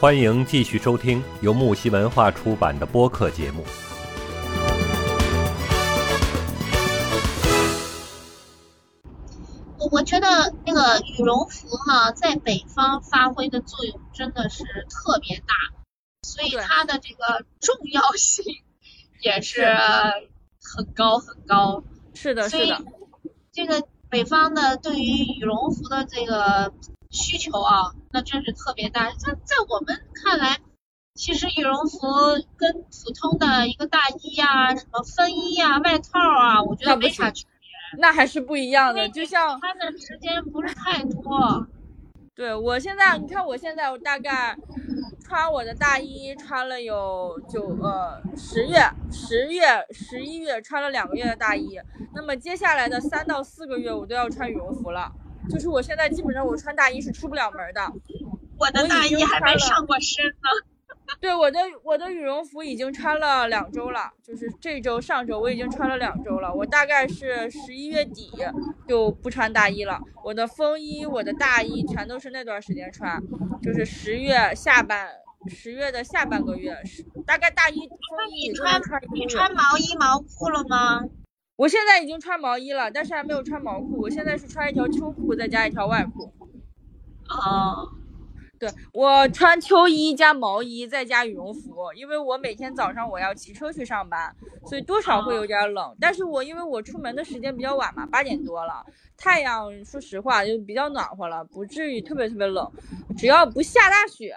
欢迎继续收听由木西文化出版的播客节目。我我觉得那个羽绒服哈，在北方发挥的作用真的是特别大，所以它的这个重要性也是很高很高。是的，是的。这个北方的对于羽绒服的这个需求啊，那真是特别大。在在我们看来，其实羽绒服跟普通的一个大衣呀、什么风衣啊、外套啊，我觉得没啥区别。那还是不一样的，就像穿的时间不是太多。对我现在，你看我现在，我大概穿我的大衣穿了有九呃十月、十月、十一月穿了两个月的大衣，那么接下来的三到四个月我都要穿羽绒服了。就是我现在基本上我穿大衣是出不了门的。我的大衣还没上过身呢。对我的我的羽绒服已经穿了两周了，就是这周上周我已经穿了两周了。我大概是十一月底就不穿大衣了。我的风衣、我的大衣全都是那段时间穿，就是十月下半十月的下半个月，大概大衣风衣你穿你穿毛衣毛裤了吗？我现在已经穿毛衣了，但是还没有穿毛裤。我现在是穿一条秋裤再加一条外裤。哦。对我穿秋衣加毛衣再加羽绒服，因为我每天早上我要骑车去上班，所以多少会有点冷。但是我因为我出门的时间比较晚嘛，八点多了，太阳说实话就比较暖和了，不至于特别特别冷。只要不下大雪，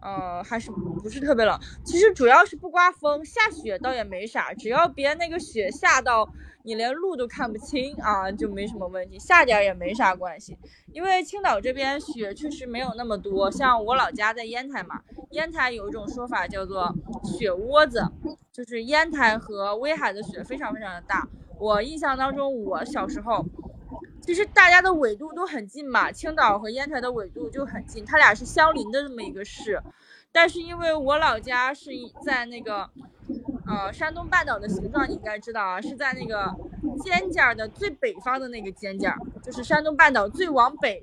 呃，还是不是特别冷。其实主要是不刮风，下雪倒也没啥，只要别那个雪下到。你连路都看不清啊，就没什么问题，下点也没啥关系。因为青岛这边雪确实没有那么多，像我老家在烟台嘛，烟台有一种说法叫做雪窝子，就是烟台和威海的雪非常非常的大。我印象当中，我小时候，其实大家的纬度都很近嘛，青岛和烟台的纬度就很近，它俩是相邻的这么一个市。但是因为我老家是在那个。呃，山东半岛的形状你应该知道啊，是在那个尖尖的最北方的那个尖尖，就是山东半岛最往北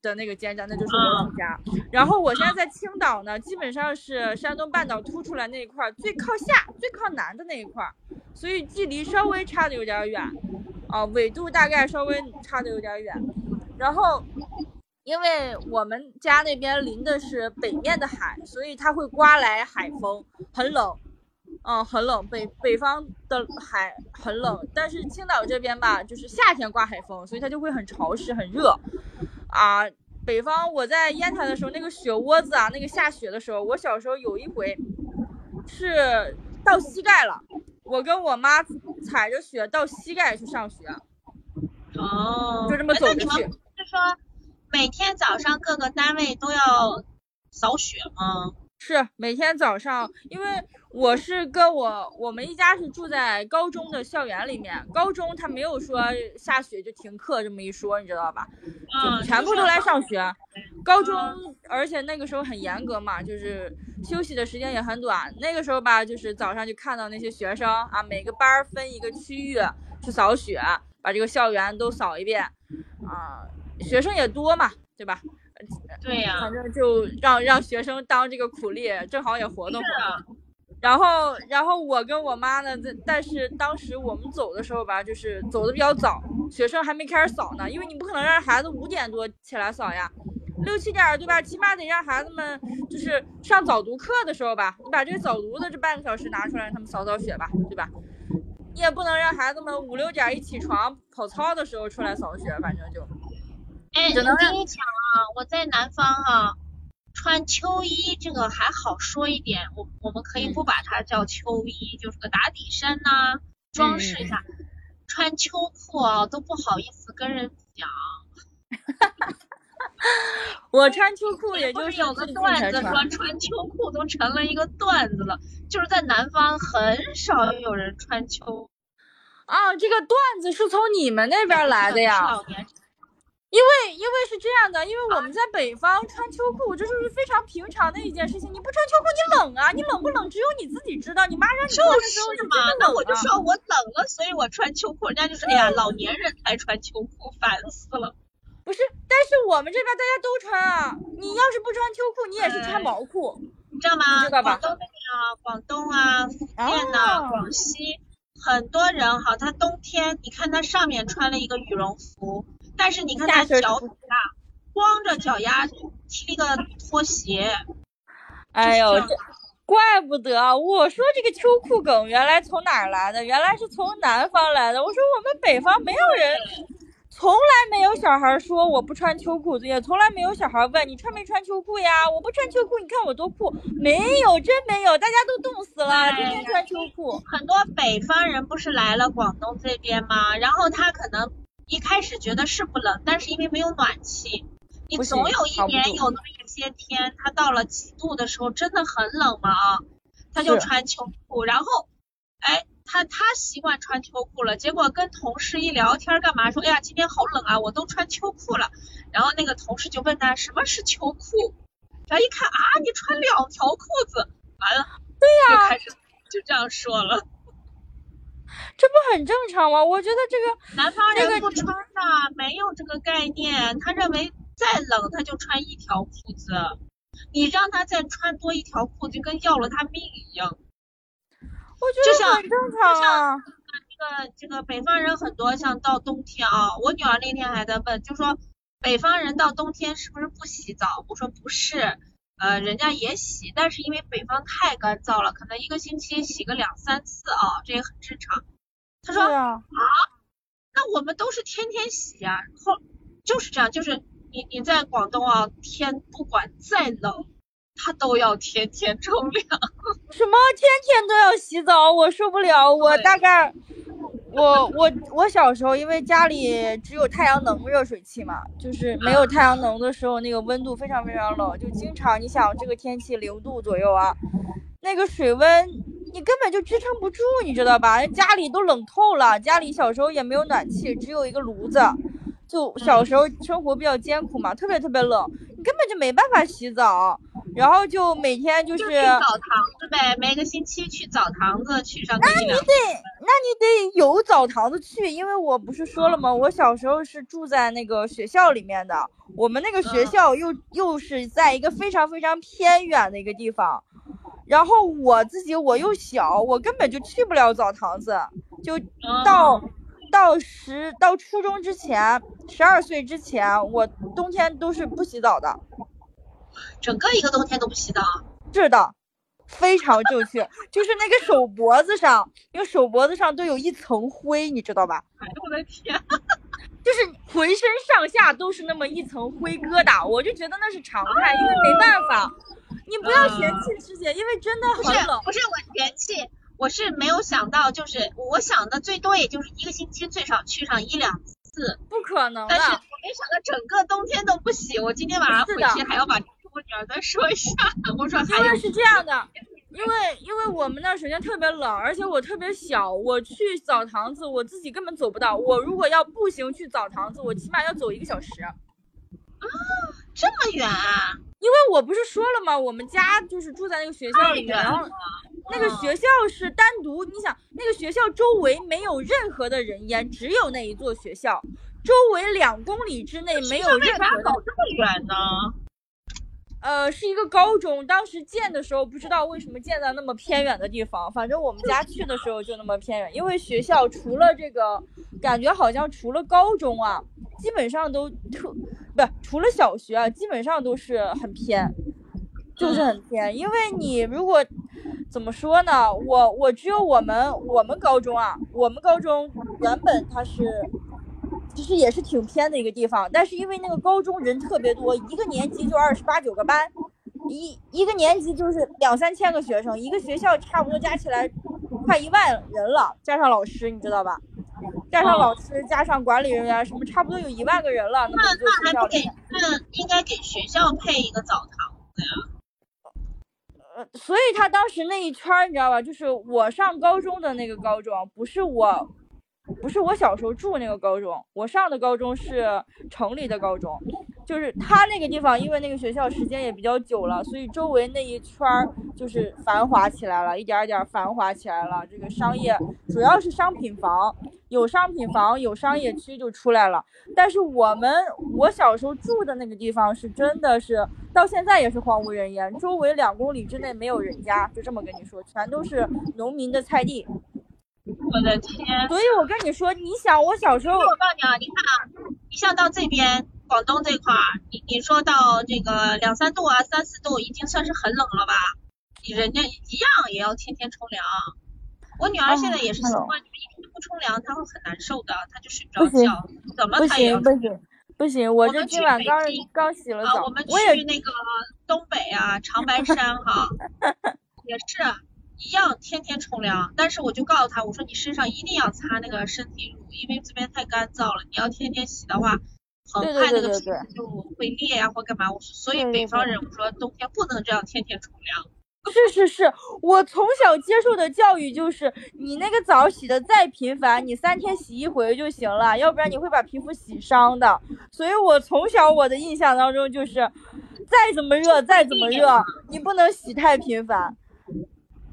的那个尖尖，那就是我老家。然后我现在在青岛呢，基本上是山东半岛凸出来那一块最靠下、最靠南的那一块，所以距离稍微差的有点远，啊，纬度大概稍微差的有点远。然后，因为我们家那边临的是北面的海，所以它会刮来海风，很冷。嗯，很冷，北北方的海很冷，但是青岛这边吧，就是夏天刮海风，所以它就会很潮湿、很热。啊，北方我在烟台的时候，那个雪窝子啊，那个下雪的时候，我小时候有一回是到膝盖了，我跟我妈踩着雪到膝盖去上学。哦，就这么走着去。是说每天早上各个单位都要扫雪吗？是每天早上，因为我是跟我我们一家是住在高中的校园里面，高中他没有说下雪就停课这么一说，你知道吧？就全部都来上学。高中，而且那个时候很严格嘛，就是休息的时间也很短。那个时候吧，就是早上就看到那些学生啊，每个班分一个区域去扫雪，把这个校园都扫一遍啊，学生也多嘛，对吧？对呀，反正就让让学生当这个苦力，正好也活动活动。然后，然后我跟我妈呢，在但是当时我们走的时候吧，就是走的比较早，学生还没开始扫呢，因为你不可能让孩子五点多起来扫呀，六七点对吧？起码得让孩子们就是上早读课的时候吧，你把这个早读的这半个小时拿出来，让他们扫扫雪吧，对吧？你也不能让孩子们五六点一起床跑操的时候出来扫雪，反正就。哎，只能跟你讲啊，我在南方啊，穿秋衣这个还好说一点，我我们可以不把它叫秋衣，就是个打底衫呐，装饰一下。穿秋裤啊，都不好意思跟人讲。我穿秋裤也就是有个段子说穿秋裤都成了一个段子了，就是在南方很少有人穿秋。啊，这个段子是从你们那边来的呀？因为因为是这样的，因为我们在北方穿秋裤，这就是非常平常的一件事情。你不穿秋裤，你冷啊！你冷不冷，只有你自己知道。你妈让你穿的时候，是嘛？那我就说我冷了，所以我穿秋裤。人家就说，哎呀，老年人才穿秋裤，烦死了。不是，但是我们这边大家都穿啊，你要是不穿秋裤，你也是穿毛裤，你知道吗？知道吧广东那边啊，广东啊、福建呐、哦广西，很多人哈，他冬天你看他上面穿了一个羽绒服，但是你看他脚底下光着脚丫踢了个拖鞋，哎呦，这怪不得我说这个秋裤梗原来从哪儿来的？原来是从南方来的。我说我们北方没有人，从来没有小孩说我不穿秋裤，也从来没有小孩问你穿没穿秋裤呀？我不穿秋裤，你看我多酷。没有，真没有，大家都冻死了，天天穿秋裤。很多北方人不是来了广东这边吗？然后他可能一开始觉得是不冷，但是因为没有暖气，你总有一年有那么一些天，他到了几度的时候真的很冷嘛啊，他就穿秋裤，然后哎。他他习惯穿秋裤了，结果跟同事一聊天干嘛说，哎呀今天好冷啊，我都穿秋裤了。然后那个同事就问他什么是秋裤，然后一看啊你穿两条裤子，完了，对呀、就开始就这样说了。这不很正常吗？我觉得这个南方人不穿的，没有这个概念。他认为再冷他就穿一条裤子，你让他再穿多一条裤子，就跟要了他命一样。我觉就像得很正常啊。这个这个北方人很多，像到冬天啊，我女儿那天还在问，就说北方人到冬天是不是不洗澡？我说不是，呃，人家也洗，但是因为北方太干燥了，可能一个星期洗个两三次啊，这也很正常。他说对啊，那我们都是天天洗呀、后就是这样，就是你你在广东啊，天不管再冷，他都要天天冲凉。什么天天都要洗澡，我受不了。我大概，我我我小时候因为家里只有太阳能热水器嘛，就是没有太阳能的时候，那个温度非常非常冷，就经常你想这个天气零度左右啊，那个水温你根本就支撑不住，你知道吧？家里都冷透了，家里小时候也没有暖气，只有一个炉子。就小时候生活比较艰苦嘛，特别特别冷，你根本就没办法洗澡，然后就每天就就是去澡堂子呗，每个星期去澡堂子去上个一两次。那你得有澡堂子去，因为我不是说了吗？我小时候是住在那个学校里面的，我们那个学校又、又是在一个非常非常偏远的一个地方，然后我自己我又小，我根本就去不了澡堂子，就到、到十到初中之前，十二岁之前，我冬天都是不洗澡的。整个一个冬天都不洗澡。是的，非常正确，就是那个手脖子上，因为手脖子上都有一层灰，你知道吧？哎呦我的天！就是浑身上下都是那么一层灰疙瘩，我就觉得那是常态，因为没办法，你不要嫌弃师姐，因为真的不是很冷。不是我嫌弃，我是没有想到，就是我想的最多也就是一个星期最少去上一两次，不可能但是我，没想到整个冬天都不洗。我今天晚上回去还要把我女儿再说一下。我说因为是这样的，因为因为我们那儿首先特别冷，而且我特别小，我去澡堂子我自己根本走不到，我如果要步行去澡堂子，我起码要走一个小时。啊这么远啊？因为我不是说了吗？我们家就是住在那个学校里面，然后那个学校是单独，你想那个学校周围没有任何的人烟，只有那一座学校，周围两公里之内没有任何的走这么远呢？呃，是一个高中，当时建的时候不知道为什么建在那么偏远的地方，反正我们家去的时候就那么偏远，因为学校除了这个，感觉好像除了高中啊，基本上都特不是除了小学啊，基本上都是很偏，就是很偏，因为你如果怎么说呢，我我只有我们我们高中啊，我们高中原本它是。其实也是挺偏的一个地方，但是因为那个高中人特别多，一个年级就二十八九个班，一一个年级就是两三千个学生，一个学校差不多加起来快一万人了，加上老师，你知道吧？加上老师，加上管理人员，什么差不多有一万个人了。那么那还不给？那应该给学校配一个澡堂子呀？所以他当时那一圈儿，你知道吧？就是我上高中的那个高中，不是我，不是我小时候住那个高中，我上的高中是城里的高中。就是他那个地方，因为那个学校时间也比较久了，所以周围那一圈儿就是繁华起来了，一点儿一点儿繁华起来了。这个商业主要是商品房，有商品房，有商业区就出来了。但是我们我小时候住的那个地方是真的是到现在也是荒无人烟，周围两公里之内没有人家，就这么跟你说，全都是农民的菜地。我的天！所以我跟你说，你想我小时候，我告诉你啊，你看啊，你像到这边广东这块儿，你你说到这个两三度啊、三四度，已经算是很冷了吧？人家一样也要天天冲凉。我女儿现在也是习惯，你们一天不冲凉，她会很难受的，她就睡不着觉，怎么不她也要行不行不行，我这我们去今晚刚刚洗了啊，我们，去那个东北啊，长白山哈，也是一样天天冲凉。但是我就告诉她，我说你身上一定要擦那个身体乳，因为这边太干燥了，你要天天洗的话，很对快那个皮就会裂呀、或干嘛。所以北方人我说冬天不能这样天天冲凉。是是是，我从小接受的教育就是，你那个澡洗的再频繁，你三天洗一回就行了，要不然你会把皮肤洗伤的。所以我从小我的印象当中就是，再怎么热再怎么热，你不能洗太频繁。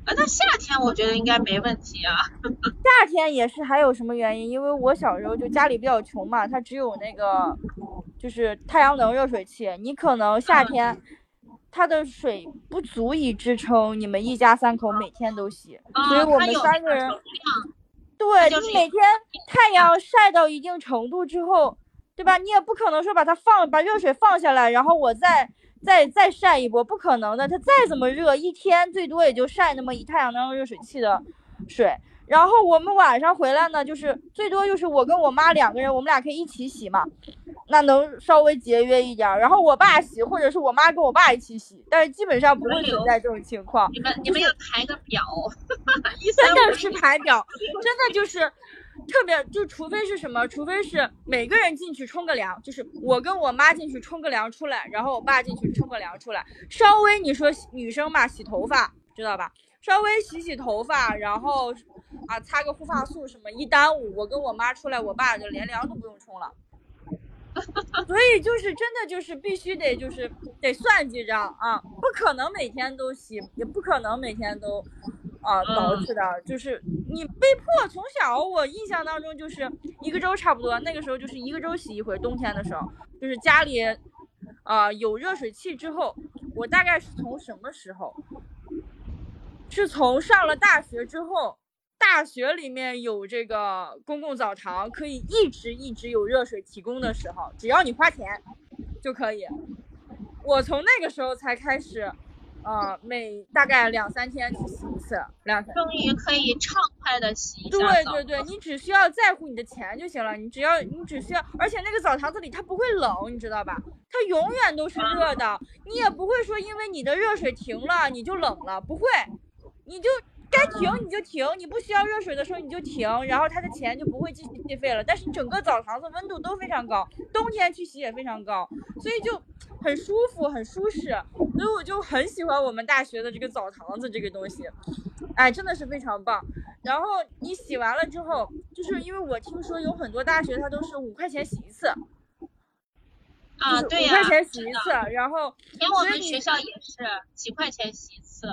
啊，那夏天我觉得应该没问题啊。夏天也是，还有什么原因？因为我小时候就家里比较穷嘛，它只有那个就是太阳能热水器，你可能夏天它的水不足以支撑你们一家三口每天都洗，所以啊，我们三个人对就是你每天太阳晒到一定程度之后，对吧？你也不可能说把它放把热水放下来，然后我再再再晒一波，不可能的。它再怎么热，一天最多也就晒那么一太阳能热水器的水。然后我们晚上回来呢，就是最多就是我跟我妈两个人，我们俩可以一起洗嘛，那能稍微节约一点儿。然后我爸洗，或者是我妈跟我爸一起洗，但是基本上不会存在这种情况。你们你们要排个表，真的是排表，真的就是特别，就除非是什么，除非是每个人进去冲个凉，就是我跟我妈进去冲个凉出来，然后我爸进去冲个凉出来，稍微你说女生嘛，洗头发知道吧？稍微洗洗头发，然后啊擦个护发素什么，一耽误，我跟我妈出来，我爸就连凉都不用冲了。所以就是真的就是必须得就是得算计着啊，不可能每天都洗，也不可能每天都啊捯饬的，就是你被迫从小我印象当中就是一个周差不多，那个时候就是一个周洗一回，冬天的时候就是家里啊有热水器之后，我大概是从什么时候？是从上了大学之后，大学里面有这个公共澡堂，可以一直一直有热水提供的时候，只要你花钱就可以。我从那个时候才开始，呃，每大概两三天去洗一次，两三。终于可以畅快的洗一下对对对，你只需要在乎你的钱就行了，你只要你只需要，而且那个澡堂子里它不会冷，你知道吧？它永远都是热的，你也不会说因为你的热水停了你就冷了，不会，你就该停你就停，你不需要热水的时候你就停，然后它的钱就不会继续计费了。但是整个澡堂子温度都非常高，冬天去洗也非常高，所以就很舒服很舒适，所以我就很喜欢我们大学的这个澡堂子这个东西，哎，真的是非常棒。然后你洗完了之后，就是因为我听说有很多大学它都是五块钱洗一次，啊，对呀、五块钱洗一次，然后连我们学校也是几块钱洗一次。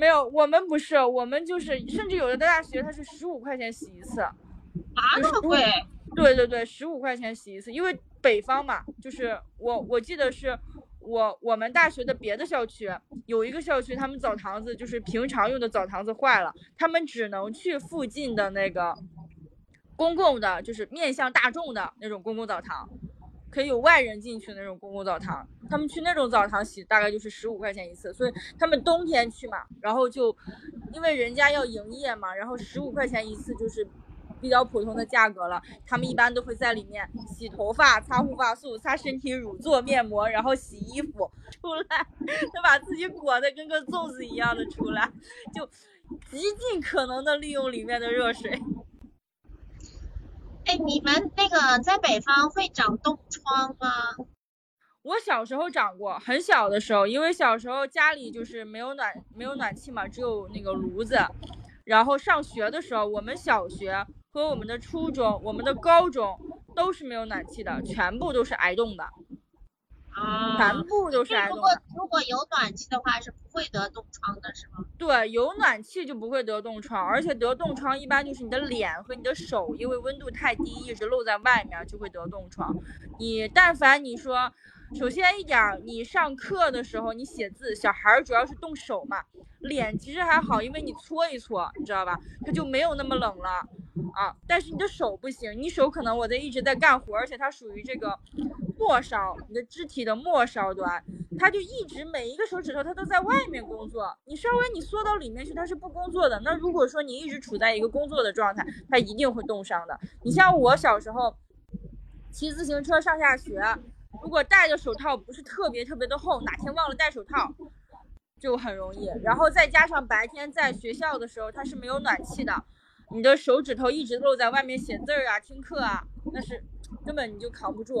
没有，我们不是，我们就是，甚至有的大学它是十五块钱洗一次，啊，那么贵？对对对，十五块钱洗一次，因为北方嘛，就是我我记得是我我们大学的别的校区有一个校区，他们澡堂子就是平常用的澡堂子坏了，他们只能去附近的那个公共的，就是面向大众的那种公共澡堂。可以有外人进去的那种公共澡堂，他们去那种澡堂洗大概就是十五块钱一次，所以他们冬天去嘛，然后就因为人家要营业嘛，然后十五块钱一次就是比较普通的价格了。他们一般都会在里面洗头发、擦护发素、擦身体乳、做面膜，然后洗衣服出来，就把自己裹得跟个粽子一样的出来，就极尽可能的利用里面的热水。哎，你们那个在北方会长冻疮吗？我小时候长过，很小的时候，因为小时候家里就是没有暖没有暖气嘛，只有那个炉子。然后上学的时候，我们小学和我们的初中、我们的高中都是没有暖气的，全部都是挨冻的。啊，全部都是挨如果。如果有暖气的话，是不会得冻疮的，是吗？对，有暖气就不会得冻疮，而且得冻疮一般就是你的脸和你的手，因为温度太低，一直露在外面就会得冻疮。你但凡你说，首先一点儿，你上课的时候你写字，小孩儿主要是动手嘛，脸其实还好，因为你搓一搓，你知道吧，它就没有那么冷了啊。但是你的手不行，你手可能我在一直在干活，而且它属于这个末梢，你的肢体的末梢端，它就一直每一个手指头它都在外面工作，你稍微你缩到里面去，它是不工作的。那如果说你一直处在一个工作的状态，它一定会冻伤的。你像我小时候骑自行车上下学，如果戴着手套不是特别特别的厚，哪天忘了戴手套，就很容易。然后再加上白天在学校的时候，它是没有暖气的，你的手指头一直露在外面写字儿啊、听课啊，那是根本你就扛不住。